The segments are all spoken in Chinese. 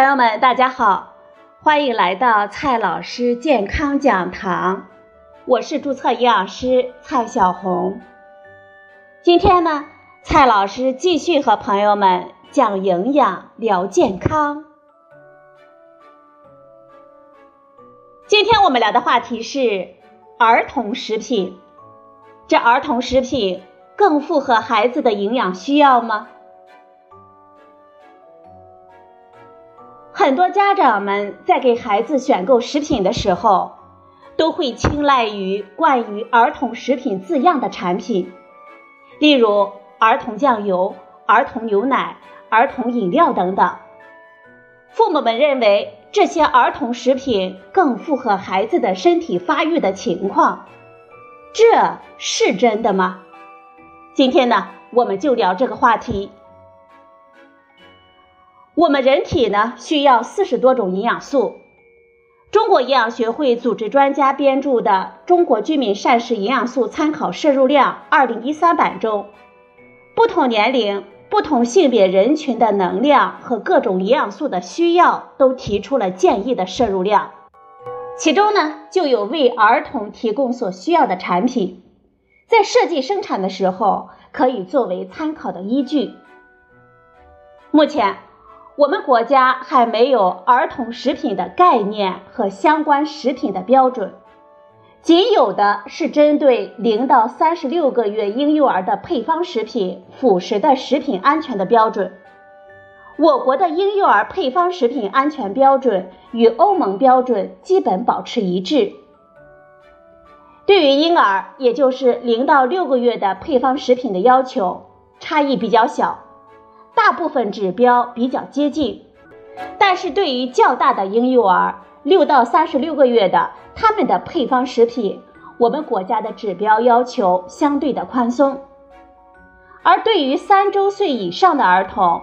朋友们，大家好，欢迎来到蔡老师健康讲堂，我是注册营养师蔡小红。今天呢，蔡老师继续和朋友们讲营养、聊健康。今天我们聊的话题是儿童食品，这儿童食品更符合孩子的营养需要吗？很多家长们在给孩子选购食品的时候，都会青睐于冠于儿童食品字样的产品，例如儿童酱油、儿童牛奶、儿童饮料等等。父母们认为这些儿童食品更符合孩子的身体发育的情况，这是真的吗？今天呢，我们就聊这个话题。我们人体呢需要四十多种营养素。中国营养学会组织专家编著的《中国居民膳食营养素参考摄入量》二零一三版中，不同年龄、不同性别人群的能量和各种营养素的需要都提出了建议的摄入量。其中呢，就有为儿童提供所需要的产品，在设计生产的时候可以作为参考的依据。目前。我们国家还没有儿童食品的概念和相关食品的标准，仅有的是针对零到三十六个月婴幼儿的配方食品辅食的食品安全的标准。我国的婴幼儿配方食品安全标准与欧盟标准基本保持一致。对于婴儿，也就是零到六个月的配方食品的要求差异比较小。大部分指标比较接近，但是对于较大的婴幼儿，六到三十六个月的，他们的配方食品，我们国家的指标要求相对的宽松。而对于三周岁以上的儿童，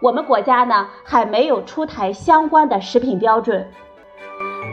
我们国家呢还没有出台相关的食品标准，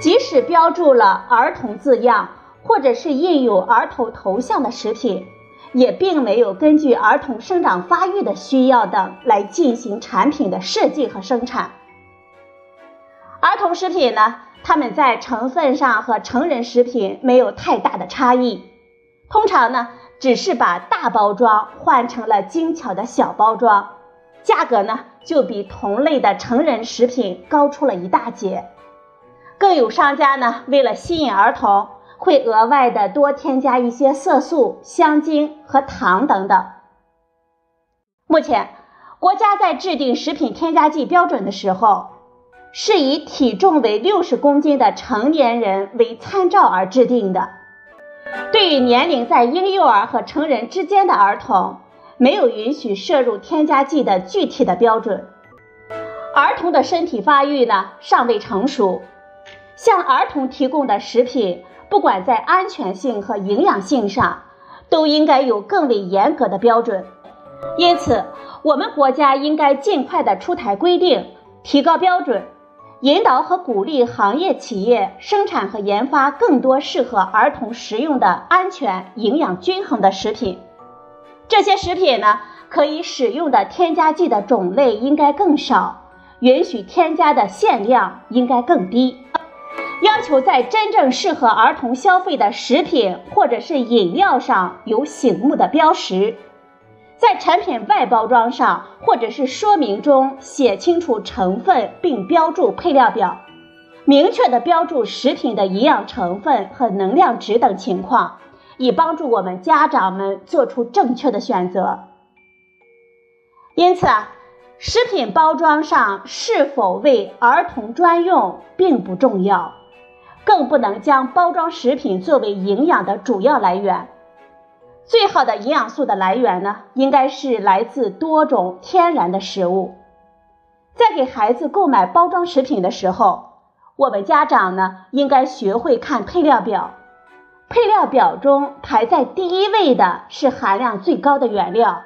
即使标注了儿童字样，或者是印有儿童头像的食品。也并没有根据儿童生长发育的需要等来进行产品的设计和生产。儿童食品呢，它们在成分上和成人食品没有太大的差异，通常呢只是把大包装换成了精巧的小包装，价格呢就比同类的成人食品高出了一大截。更有商家呢为了吸引儿童。会额外的多添加一些色素、香精和糖等等。目前，国家在制定食品添加剂标准的时候，是以体重为六十公斤的成年人为参照而制定的。对于年龄在婴幼儿和成人之间的儿童，没有允许摄入添加剂的具体的标准。儿童的身体发育呢尚未成熟，向儿童提供的食品。不管在安全性和营养性上，都应该有更为严格的标准。因此，我们国家应该尽快的出台规定，提高标准，引导和鼓励行业企业生产和研发更多适合儿童食用的安全、营养均衡的食品。这些食品呢，可以使用的添加剂的种类应该更少，允许添加的限量应该更低。要求在真正适合儿童消费的食品或者是饮料上有醒目的标识，在产品外包装上或者是说明中写清楚成分并标注配料表，明确的标注食品的营养成分和能量值等情况，以帮助我们家长们做出正确的选择。因此啊，食品包装上是否为儿童专用并不重要。更不能将包装食品作为营养的主要来源。最好的营养素的来源呢，应该是来自多种天然的食物。在给孩子购买包装食品的时候，我们家长呢，应该学会看配料表。配料表中排在第一位的是含量最高的原料，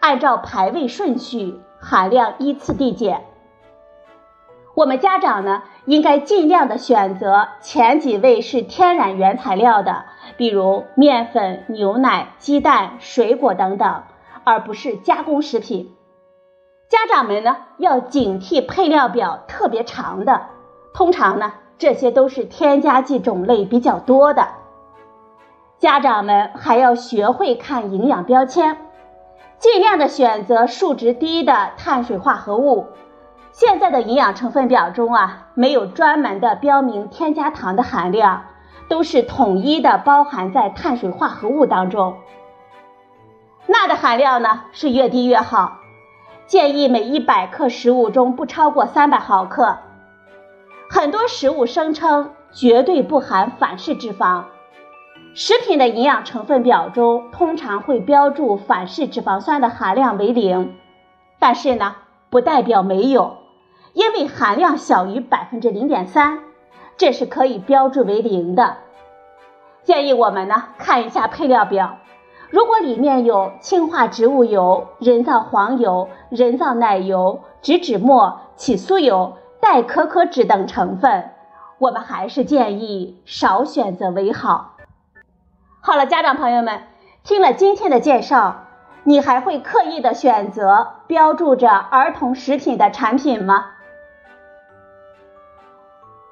按照排位顺序，含量依次递减。我们家长呢，应该尽量的选择前几位是天然原材料的，比如面粉、牛奶、鸡蛋、水果等等，而不是加工食品。家长们呢要警惕配料表特别长的，通常呢这些都是添加剂种类比较多的。家长们还要学会看营养标签，尽量的选择数值低的碳水化合物。现在的营养成分表中啊，没有专门的标明添加糖的含量，都是统一的包含在碳水化合物当中。钠的含量呢是越低越好，建议每一百克食物中不超过三百毫克。很多食物声称绝对不含反式脂肪，食品的营养成分表中通常会标注反式脂肪酸的含量为零，但是呢，不代表没有。因为含量小于百分之零点三，这是可以标注为零的。建议我们呢看一下配料表，如果里面有氢化植物油、人造黄油、人造奶油、植脂末、起酥油、代可可脂等成分，我们还是建议少选择为好。好了，家长朋友们，听了今天的介绍，你还会刻意的选择标注着儿童食品的产品吗？